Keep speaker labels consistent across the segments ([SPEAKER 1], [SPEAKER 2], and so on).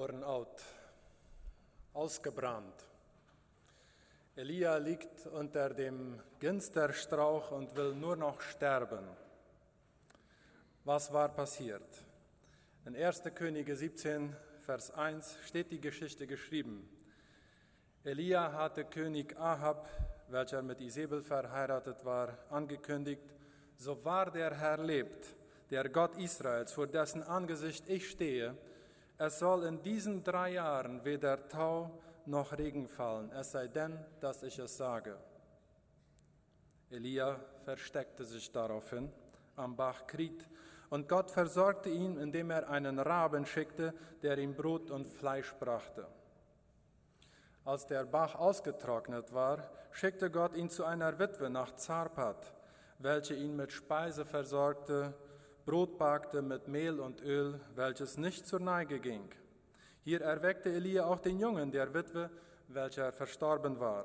[SPEAKER 1] Burnout, ausgebrannt. Elia liegt unter dem Ginsterstrauch und will nur noch sterben. Was war passiert? In 1. Könige 17, Vers 1 steht die Geschichte geschrieben. Elia hatte König Ahab, welcher mit Isabel verheiratet war, angekündigt, so wahr der Herr lebt, der Gott Israels, vor dessen Angesicht ich stehe, es soll in diesen drei Jahren weder Tau noch Regen fallen, es sei denn, dass ich es sage. Elia versteckte sich daraufhin am Bach Krit, und Gott versorgte ihn, indem er einen Raben schickte, der ihm Brot und Fleisch brachte. Als der Bach ausgetrocknet war, schickte Gott ihn zu einer Witwe nach Zarpat, welche ihn mit Speise versorgte Brot backte mit Mehl und Öl, welches nicht zur Neige ging. Hier erweckte Elia auch den Jungen der Witwe, welcher verstorben war.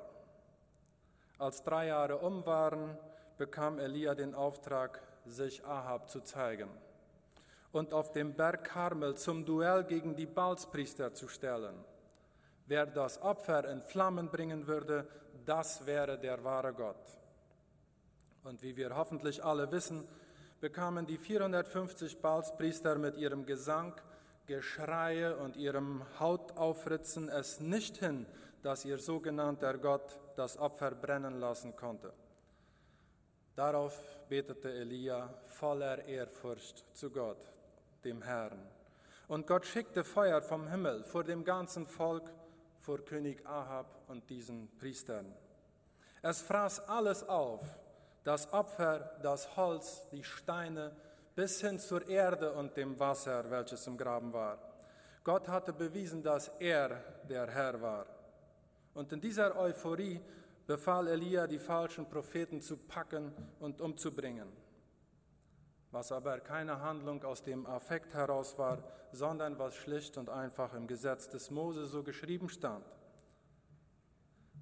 [SPEAKER 1] Als drei Jahre um waren, bekam Elia den Auftrag, sich Ahab zu zeigen und auf dem Berg Karmel zum Duell gegen die Balzpriester zu stellen. Wer das Opfer in Flammen bringen würde, das wäre der wahre Gott. Und wie wir hoffentlich alle wissen, bekamen die 450 Balspriester mit ihrem Gesang, Geschreie und ihrem Hautaufritzen es nicht hin, dass ihr sogenannter Gott das Opfer brennen lassen konnte. Darauf betete Elia voller Ehrfurcht zu Gott, dem Herrn. Und Gott schickte Feuer vom Himmel vor dem ganzen Volk, vor König Ahab und diesen Priestern. Es fraß alles auf, das Opfer, das Holz, die Steine, bis hin zur Erde und dem Wasser, welches im Graben war. Gott hatte bewiesen, dass er der Herr war. Und in dieser Euphorie befahl Elia, die falschen Propheten zu packen und umzubringen. Was aber keine Handlung aus dem Affekt heraus war, sondern was schlicht und einfach im Gesetz des Mose so geschrieben stand.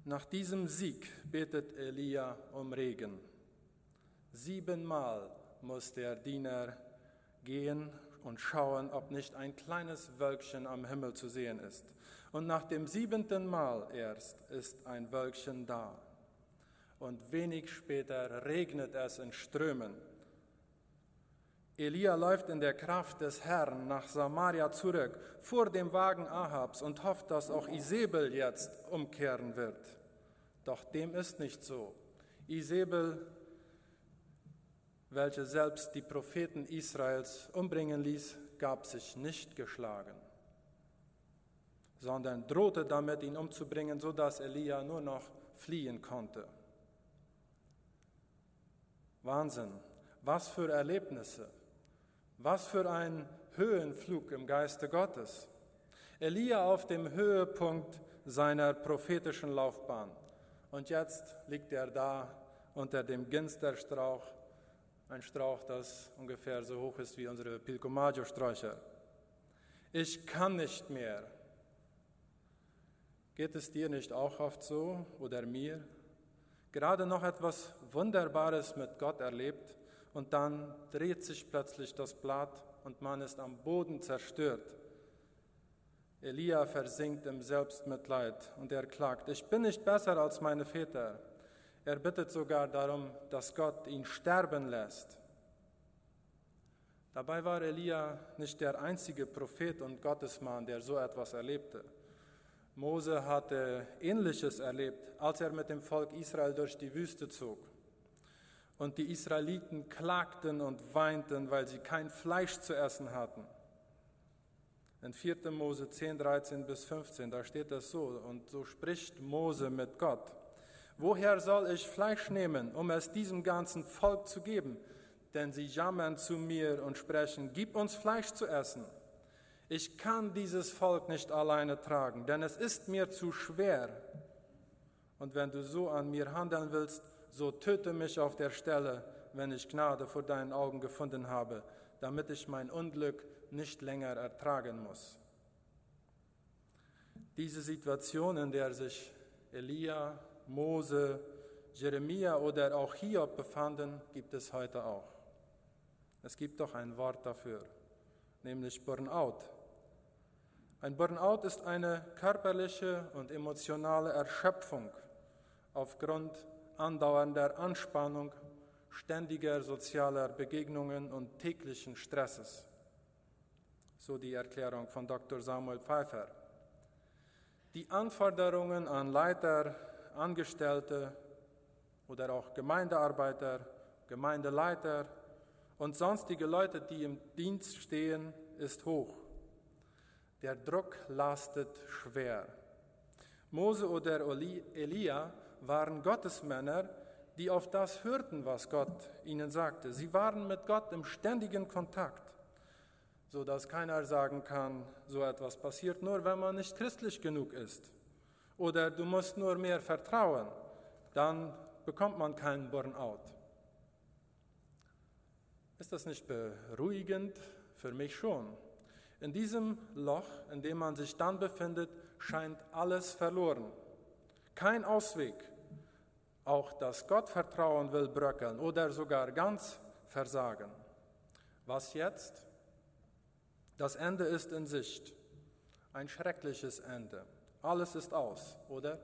[SPEAKER 1] Nach diesem Sieg betet Elia um Regen. Siebenmal muss der Diener gehen und schauen, ob nicht ein kleines Wölkchen am Himmel zu sehen ist. Und nach dem siebenten Mal erst ist ein Wölkchen da. Und wenig später regnet es in Strömen. Elia läuft in der Kraft des Herrn nach Samaria zurück, vor dem Wagen Ahabs und hofft, dass auch Isabel jetzt umkehren wird. Doch dem ist nicht so. Isabel welche selbst die Propheten Israels umbringen ließ, gab sich nicht geschlagen, sondern drohte damit, ihn umzubringen, so dass Elia nur noch fliehen konnte. Wahnsinn, was für Erlebnisse, was für ein Höhenflug im Geiste Gottes. Elia auf dem Höhepunkt seiner prophetischen Laufbahn. Und jetzt liegt er da unter dem Ginsterstrauch ein Strauch, das ungefähr so hoch ist wie unsere Pilcomaggio-Sträucher. Ich kann nicht mehr. Geht es dir nicht auch oft so oder mir? Gerade noch etwas Wunderbares mit Gott erlebt und dann dreht sich plötzlich das Blatt und man ist am Boden zerstört. Elia versinkt im Selbstmitleid und er klagt, ich bin nicht besser als meine Väter. Er bittet sogar darum, dass Gott ihn sterben lässt. Dabei war Elia nicht der einzige Prophet und Gottesmann, der so etwas erlebte. Mose hatte Ähnliches erlebt, als er mit dem Volk Israel durch die Wüste zog. Und die Israeliten klagten und weinten, weil sie kein Fleisch zu essen hatten. In 4. Mose 10, 13 bis 15, da steht das so, und so spricht Mose mit Gott. Woher soll ich Fleisch nehmen, um es diesem ganzen Volk zu geben? Denn sie jammern zu mir und sprechen, gib uns Fleisch zu essen. Ich kann dieses Volk nicht alleine tragen, denn es ist mir zu schwer. Und wenn du so an mir handeln willst, so töte mich auf der Stelle, wenn ich Gnade vor deinen Augen gefunden habe, damit ich mein Unglück nicht länger ertragen muss. Diese Situation, in der sich Elia Mose, Jeremia oder auch Hiob befanden, gibt es heute auch. Es gibt doch ein Wort dafür, nämlich Burnout. Ein Burnout ist eine körperliche und emotionale Erschöpfung aufgrund andauernder Anspannung, ständiger sozialer Begegnungen und täglichen Stresses. So die Erklärung von Dr. Samuel Pfeiffer. Die Anforderungen an Leiter, Angestellte oder auch Gemeindearbeiter, Gemeindeleiter und sonstige Leute, die im Dienst stehen, ist hoch. Der Druck lastet schwer. Mose oder Elia waren Gottesmänner, die auf das hörten, was Gott ihnen sagte. Sie waren mit Gott im ständigen Kontakt, so dass keiner sagen kann, so etwas passiert nur, wenn man nicht christlich genug ist. Oder du musst nur mehr vertrauen, dann bekommt man keinen Burnout. Ist das nicht beruhigend? Für mich schon. In diesem Loch, in dem man sich dann befindet, scheint alles verloren. Kein Ausweg. Auch das Gottvertrauen will bröckeln oder sogar ganz versagen. Was jetzt? Das Ende ist in Sicht. Ein schreckliches Ende. Alles ist aus, oder?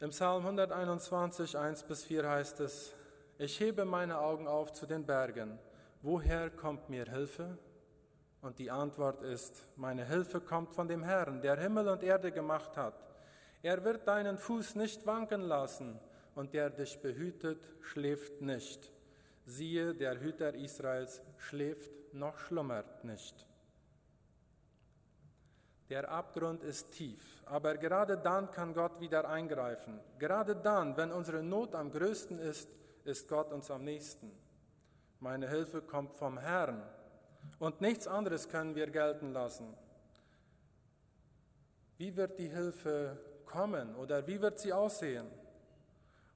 [SPEAKER 1] Im Psalm 121, 1 bis 4 heißt es, ich hebe meine Augen auf zu den Bergen. Woher kommt mir Hilfe? Und die Antwort ist, meine Hilfe kommt von dem Herrn, der Himmel und Erde gemacht hat. Er wird deinen Fuß nicht wanken lassen, und der dich behütet, schläft nicht. Siehe, der Hüter Israels schläft noch schlummert nicht. Der Abgrund ist tief, aber gerade dann kann Gott wieder eingreifen. Gerade dann, wenn unsere Not am größten ist, ist Gott uns am nächsten. Meine Hilfe kommt vom Herrn und nichts anderes können wir gelten lassen. Wie wird die Hilfe kommen oder wie wird sie aussehen?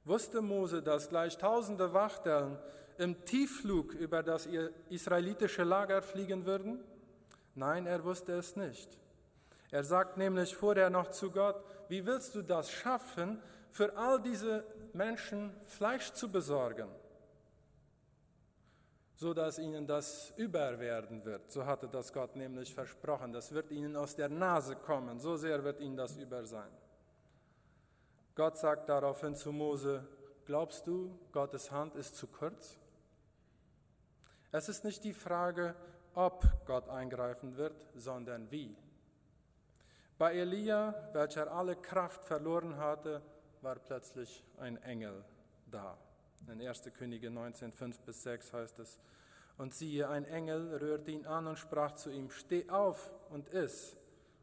[SPEAKER 1] Wusste Mose, dass gleich tausende Wachteln im Tiefflug über das israelitische Lager fliegen würden? Nein, er wusste es nicht. Er sagt nämlich vorher noch zu Gott, wie willst du das schaffen, für all diese Menschen Fleisch zu besorgen, so dass ihnen das überwerden wird. So hatte das Gott nämlich versprochen. Das wird ihnen aus der Nase kommen. So sehr wird ihnen das über sein. Gott sagt daraufhin zu Mose, glaubst du, Gottes Hand ist zu kurz? Es ist nicht die Frage, ob Gott eingreifen wird, sondern wie. Bei Elia, welcher alle Kraft verloren hatte, war plötzlich ein Engel da. In 1. Könige 19, 5 bis 6 heißt es, und siehe, ein Engel rührte ihn an und sprach zu ihm, steh auf und iss.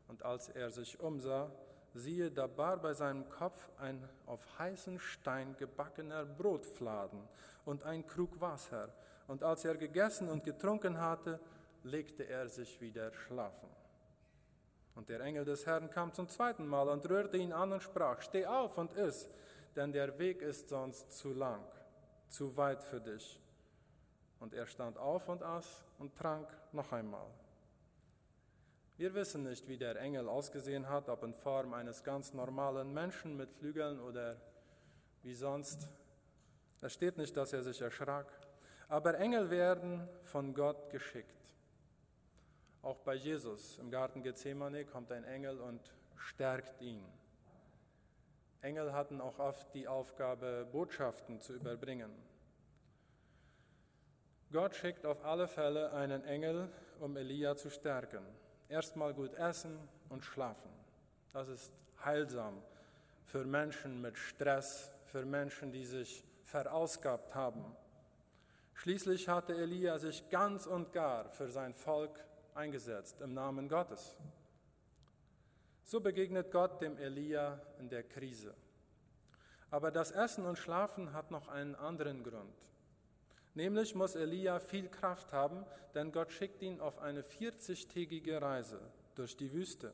[SPEAKER 1] Und als er sich umsah, siehe, da bar bei seinem Kopf ein auf heißen Stein gebackener Brotfladen und ein Krug Wasser. Und als er gegessen und getrunken hatte, legte er sich wieder schlafen. Und der Engel des Herrn kam zum zweiten Mal und rührte ihn an und sprach, steh auf und iss, denn der Weg ist sonst zu lang, zu weit für dich. Und er stand auf und aß und trank noch einmal. Wir wissen nicht, wie der Engel ausgesehen hat, ob in Form eines ganz normalen Menschen mit Flügeln oder wie sonst. Es steht nicht, dass er sich erschrak. Aber Engel werden von Gott geschickt. Auch bei Jesus im Garten Gethsemane kommt ein Engel und stärkt ihn. Engel hatten auch oft die Aufgabe, Botschaften zu überbringen. Gott schickt auf alle Fälle einen Engel, um Elia zu stärken. Erstmal gut essen und schlafen. Das ist heilsam für Menschen mit Stress, für Menschen, die sich verausgabt haben. Schließlich hatte Elia sich ganz und gar für sein Volk eingesetzt im Namen Gottes. So begegnet Gott dem Elia in der Krise. Aber das Essen und Schlafen hat noch einen anderen Grund. Nämlich muss Elia viel Kraft haben, denn Gott schickt ihn auf eine 40-tägige Reise durch die Wüste.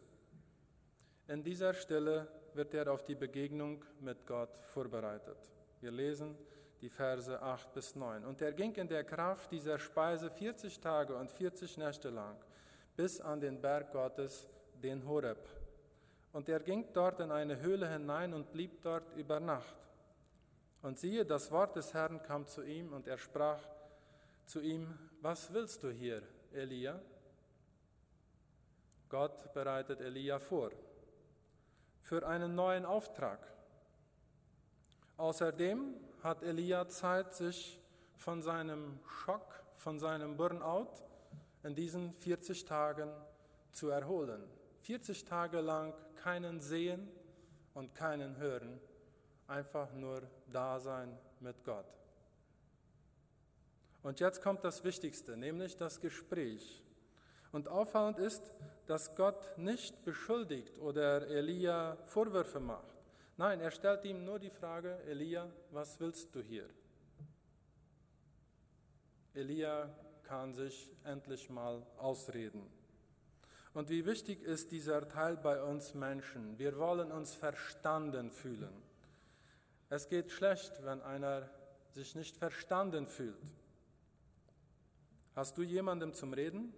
[SPEAKER 1] In dieser Stelle wird er auf die Begegnung mit Gott vorbereitet. Wir lesen die Verse 8 bis 9. Und er ging in der Kraft dieser Speise 40 Tage und 40 Nächte lang bis an den Berg Gottes, den Horeb. Und er ging dort in eine Höhle hinein und blieb dort über Nacht. Und siehe, das Wort des Herrn kam zu ihm und er sprach zu ihm, was willst du hier, Elia? Gott bereitet Elia vor für einen neuen Auftrag. Außerdem hat Elia Zeit, sich von seinem Schock, von seinem Burnout in diesen 40 Tagen zu erholen. 40 Tage lang keinen sehen und keinen hören, einfach nur da sein mit Gott. Und jetzt kommt das Wichtigste, nämlich das Gespräch. Und auffallend ist, dass Gott nicht beschuldigt oder Elia Vorwürfe macht. Nein, er stellt ihm nur die Frage, Elia, was willst du hier? Elia kann sich endlich mal ausreden. Und wie wichtig ist dieser Teil bei uns Menschen? Wir wollen uns verstanden fühlen. Es geht schlecht, wenn einer sich nicht verstanden fühlt. Hast du jemandem zum Reden?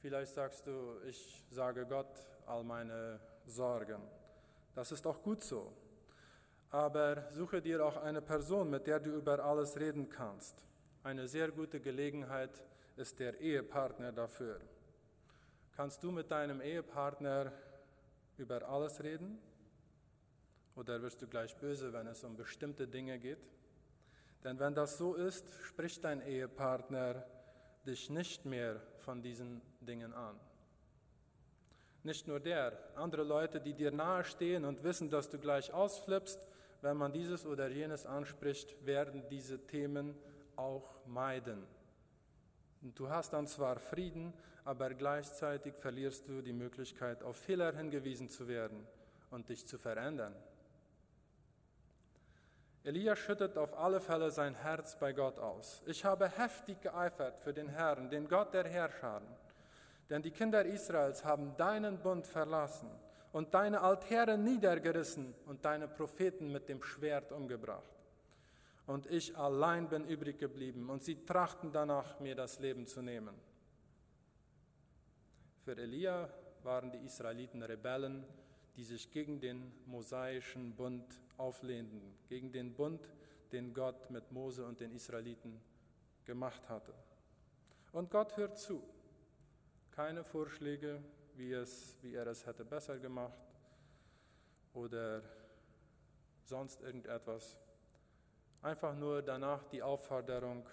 [SPEAKER 1] Vielleicht sagst du, ich sage Gott all meine Sorgen. Das ist auch gut so. Aber suche dir auch eine Person, mit der du über alles reden kannst. Eine sehr gute Gelegenheit ist der Ehepartner dafür. Kannst du mit deinem Ehepartner über alles reden? Oder wirst du gleich böse, wenn es um bestimmte Dinge geht? Denn wenn das so ist, spricht dein Ehepartner dich nicht mehr von diesen Dingen an. Nicht nur der, andere Leute, die dir nahestehen und wissen, dass du gleich ausflippst, wenn man dieses oder jenes anspricht, werden diese Themen auch meiden. Du hast dann zwar Frieden, aber gleichzeitig verlierst du die Möglichkeit, auf Fehler hingewiesen zu werden und dich zu verändern. Elia schüttet auf alle Fälle sein Herz bei Gott aus. Ich habe heftig geeifert für den Herrn, den Gott der Herrscher. Denn die Kinder Israels haben deinen Bund verlassen und deine Altäre niedergerissen und deine Propheten mit dem Schwert umgebracht und ich allein bin übrig geblieben und sie trachten danach, mir das Leben zu nehmen. Für Elia waren die Israeliten Rebellen, die sich gegen den mosaischen Bund auflehnten, gegen den Bund, den Gott mit Mose und den Israeliten gemacht hatte. Und Gott hört zu. Keine Vorschläge, wie, es, wie er es hätte besser gemacht oder sonst irgendetwas. Einfach nur danach die Aufforderung,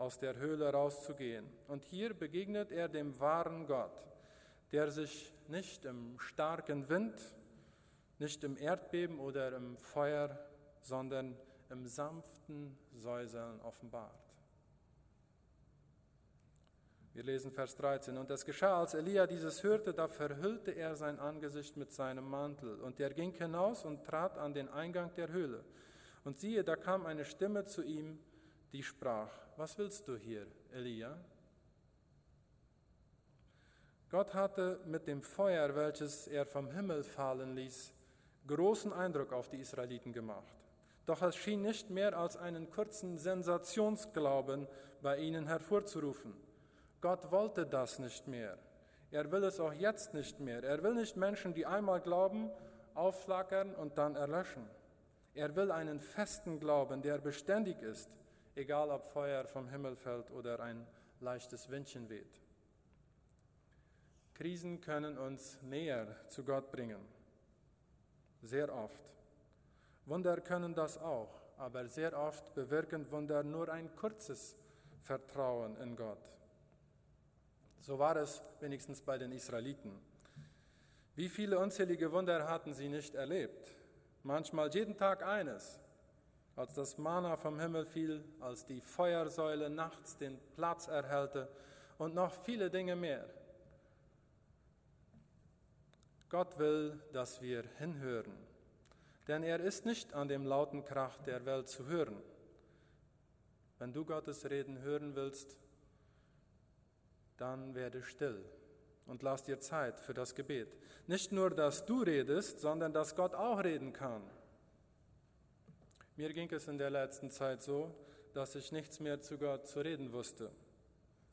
[SPEAKER 1] aus der Höhle rauszugehen. Und hier begegnet er dem wahren Gott, der sich nicht im starken Wind, nicht im Erdbeben oder im Feuer, sondern im sanften Säuseln offenbart. Wir lesen Vers 13. Und es geschah, als Elia dieses hörte, da verhüllte er sein Angesicht mit seinem Mantel. Und er ging hinaus und trat an den Eingang der Höhle. Und siehe, da kam eine Stimme zu ihm, die sprach, was willst du hier, Elia? Gott hatte mit dem Feuer, welches er vom Himmel fallen ließ, großen Eindruck auf die Israeliten gemacht. Doch es schien nicht mehr als einen kurzen Sensationsglauben bei ihnen hervorzurufen. Gott wollte das nicht mehr. Er will es auch jetzt nicht mehr. Er will nicht Menschen, die einmal glauben, aufflackern und dann erlöschen. Er will einen festen Glauben, der beständig ist, egal ob Feuer vom Himmel fällt oder ein leichtes Windchen weht. Krisen können uns näher zu Gott bringen. Sehr oft. Wunder können das auch, aber sehr oft bewirken Wunder nur ein kurzes Vertrauen in Gott. So war es wenigstens bei den Israeliten. Wie viele unzählige Wunder hatten sie nicht erlebt? Manchmal jeden Tag eines, als das Mana vom Himmel fiel, als die Feuersäule nachts den Platz erhellte und noch viele Dinge mehr. Gott will, dass wir hinhören, denn er ist nicht an dem lauten Krach der Welt zu hören. Wenn du Gottes Reden hören willst, dann werde still und lass dir Zeit für das Gebet. Nicht nur, dass du redest, sondern dass Gott auch reden kann. Mir ging es in der letzten Zeit so, dass ich nichts mehr zu Gott zu reden wusste.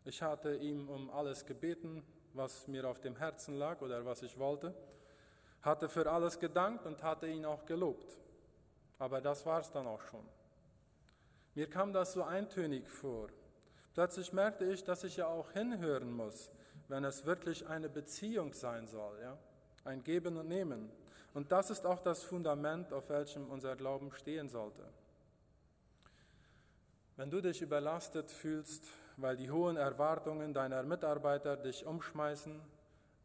[SPEAKER 1] Ich hatte ihm um alles gebeten, was mir auf dem Herzen lag oder was ich wollte, hatte für alles gedankt und hatte ihn auch gelobt. Aber das war es dann auch schon. Mir kam das so eintönig vor. Plötzlich merkte ich, dass ich ja auch hinhören muss, wenn es wirklich eine Beziehung sein soll, ja? ein Geben und Nehmen. Und das ist auch das Fundament, auf welchem unser Glauben stehen sollte. Wenn du dich überlastet fühlst, weil die hohen Erwartungen deiner Mitarbeiter dich umschmeißen,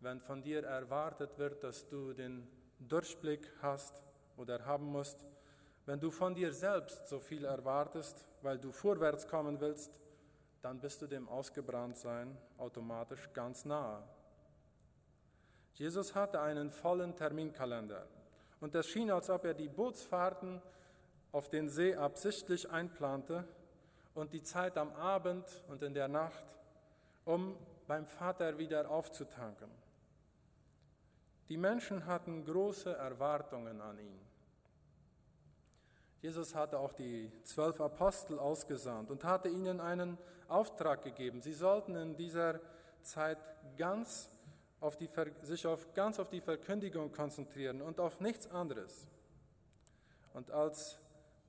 [SPEAKER 1] wenn von dir erwartet wird, dass du den Durchblick hast oder haben musst, wenn du von dir selbst so viel erwartest, weil du vorwärts kommen willst, dann bist du dem Ausgebranntsein automatisch ganz nahe. Jesus hatte einen vollen Terminkalender und es schien, als ob er die Bootsfahrten auf den See absichtlich einplante und die Zeit am Abend und in der Nacht, um beim Vater wieder aufzutanken. Die Menschen hatten große Erwartungen an ihn. Jesus hatte auch die zwölf Apostel ausgesandt und hatte ihnen einen Auftrag gegeben. Sie sollten in dieser Zeit ganz auf die, sich auf, ganz auf die Verkündigung konzentrieren und auf nichts anderes. Und als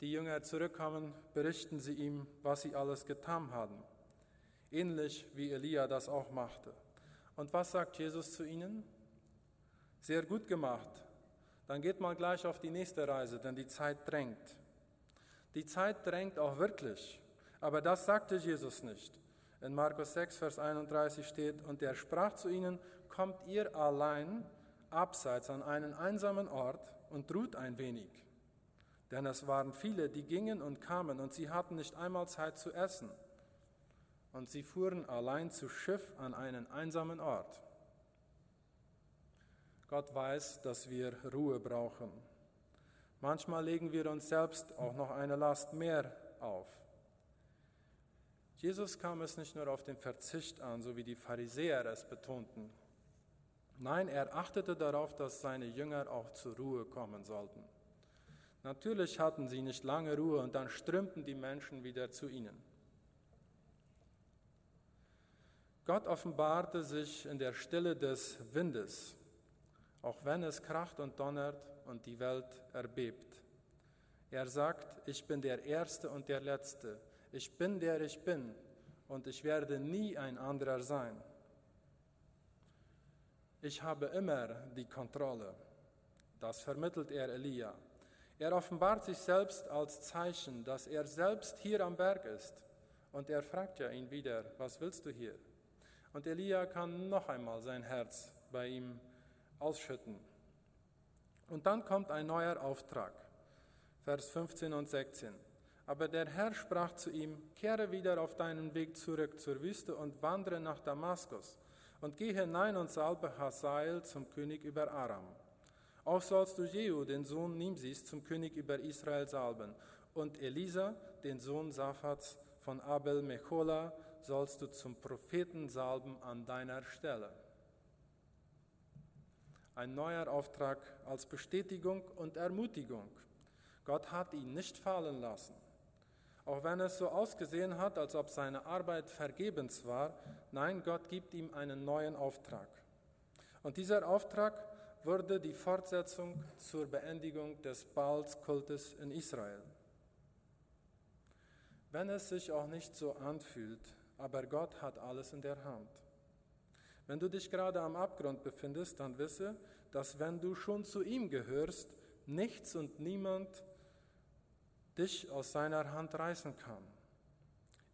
[SPEAKER 1] die Jünger zurückkommen, berichten sie ihm, was sie alles getan haben. Ähnlich wie Elia das auch machte. Und was sagt Jesus zu ihnen? Sehr gut gemacht. Dann geht mal gleich auf die nächste Reise, denn die Zeit drängt. Die Zeit drängt auch wirklich, aber das sagte Jesus nicht. In Markus 6, Vers 31 steht, und er sprach zu ihnen, kommt ihr allein abseits an einen einsamen Ort und ruht ein wenig. Denn es waren viele, die gingen und kamen, und sie hatten nicht einmal Zeit zu essen. Und sie fuhren allein zu Schiff an einen einsamen Ort. Gott weiß, dass wir Ruhe brauchen. Manchmal legen wir uns selbst auch noch eine Last mehr auf. Jesus kam es nicht nur auf den Verzicht an, so wie die Pharisäer es betonten. Nein, er achtete darauf, dass seine Jünger auch zur Ruhe kommen sollten. Natürlich hatten sie nicht lange Ruhe und dann strömten die Menschen wieder zu ihnen. Gott offenbarte sich in der Stille des Windes, auch wenn es kracht und donnert und die Welt erbebt. Er sagt, ich bin der Erste und der Letzte. Ich bin der ich bin und ich werde nie ein anderer sein. Ich habe immer die Kontrolle. Das vermittelt er Elia. Er offenbart sich selbst als Zeichen, dass er selbst hier am Werk ist. Und er fragt ja ihn wieder, was willst du hier? Und Elia kann noch einmal sein Herz bei ihm ausschütten. Und dann kommt ein neuer Auftrag, Vers 15 und 16. Aber der Herr sprach zu ihm, kehre wieder auf deinen Weg zurück zur Wüste und wandere nach Damaskus und geh hinein und salbe Hazael zum König über Aram. Auch sollst du Jehu, den Sohn Nimsis, zum König über Israel salben und Elisa, den Sohn Saphats von Abel Mechola, sollst du zum Propheten salben an deiner Stelle ein neuer Auftrag als Bestätigung und Ermutigung. Gott hat ihn nicht fallen lassen. Auch wenn es so ausgesehen hat, als ob seine Arbeit vergebens war, nein, Gott gibt ihm einen neuen Auftrag. Und dieser Auftrag wurde die Fortsetzung zur Beendigung des Baals-Kultes in Israel. Wenn es sich auch nicht so anfühlt, aber Gott hat alles in der Hand. Wenn du dich gerade am Abgrund befindest, dann wisse, dass wenn du schon zu ihm gehörst, nichts und niemand dich aus seiner Hand reißen kann.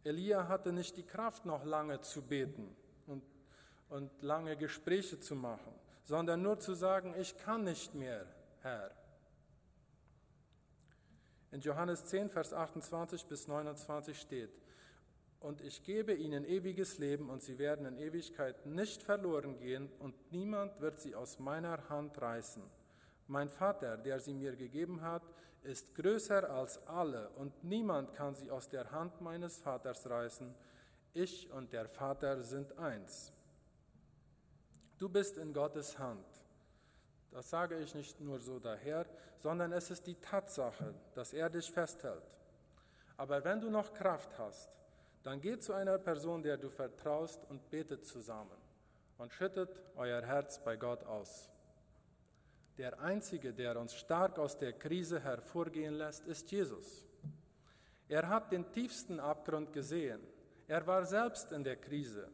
[SPEAKER 1] Elia hatte nicht die Kraft, noch lange zu beten und, und lange Gespräche zu machen, sondern nur zu sagen, ich kann nicht mehr, Herr. In Johannes 10, Vers 28 bis 29 steht, und ich gebe ihnen ewiges Leben und sie werden in Ewigkeit nicht verloren gehen und niemand wird sie aus meiner Hand reißen. Mein Vater, der sie mir gegeben hat, ist größer als alle und niemand kann sie aus der Hand meines Vaters reißen. Ich und der Vater sind eins. Du bist in Gottes Hand. Das sage ich nicht nur so daher, sondern es ist die Tatsache, dass er dich festhält. Aber wenn du noch Kraft hast, dann geht zu einer Person, der du vertraust und betet zusammen und schüttet euer Herz bei Gott aus. Der Einzige, der uns stark aus der Krise hervorgehen lässt, ist Jesus. Er hat den tiefsten Abgrund gesehen. Er war selbst in der Krise.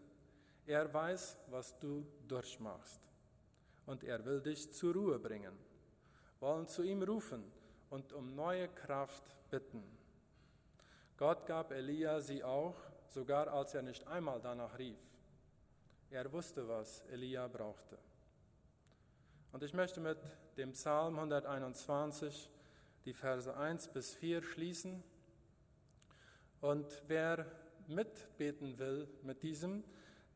[SPEAKER 1] Er weiß, was du durchmachst. Und er will dich zur Ruhe bringen. Wollen zu ihm rufen und um neue Kraft bitten. Gott gab Elia sie auch, sogar als er nicht einmal danach rief. Er wusste, was Elia brauchte. Und ich möchte mit dem Psalm 121 die Verse 1 bis 4 schließen. Und wer mitbeten will mit diesem,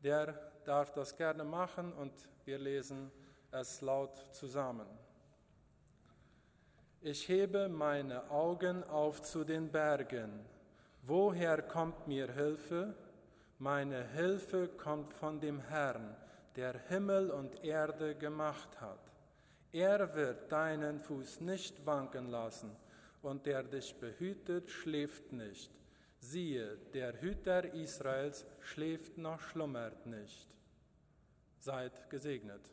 [SPEAKER 1] der darf das gerne machen und wir lesen es laut zusammen. Ich hebe meine Augen auf zu den Bergen. Woher kommt mir Hilfe? Meine Hilfe kommt von dem Herrn, der Himmel und Erde gemacht hat. Er wird deinen Fuß nicht wanken lassen, und der dich behütet, schläft nicht. Siehe, der Hüter Israels schläft noch schlummert nicht. Seid gesegnet.